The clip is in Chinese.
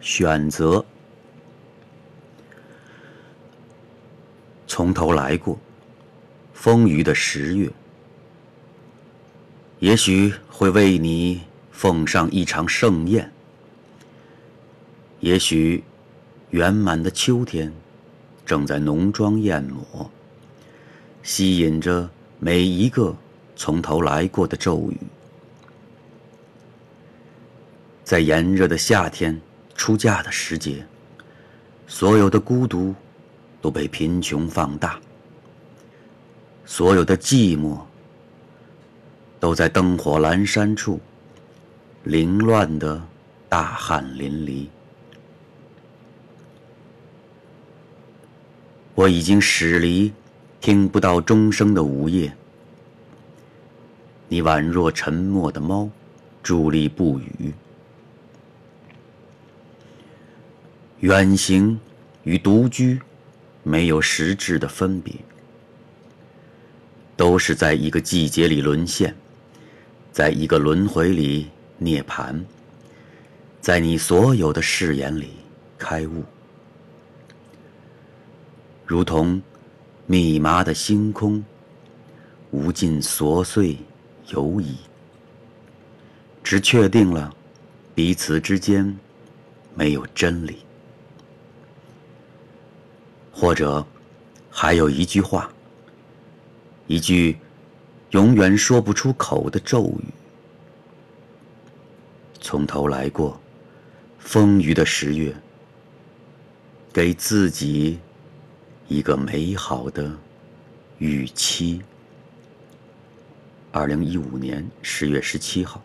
选择，从头来过，丰腴的十月，也许会为你奉上一场盛宴，也许圆满的秋天正在浓妆艳抹，吸引着每一个从头来过的骤雨，在炎热的夏天。出嫁的时节，所有的孤独都被贫穷放大，所有的寂寞都在灯火阑珊处凌乱的大汗淋漓。我已经驶离听不到钟声的午夜，你宛若沉默的猫，伫立不语。远行与独居没有实质的分别，都是在一个季节里沦陷，在一个轮回里涅槃，在你所有的誓言里开悟，如同密麻的星空，无尽琐碎游移，只确定了彼此之间没有真理。或者，还有一句话，一句永远说不出口的咒语。从头来过，丰腴的十月，给自己一个美好的预期。二零一五年十月十七号。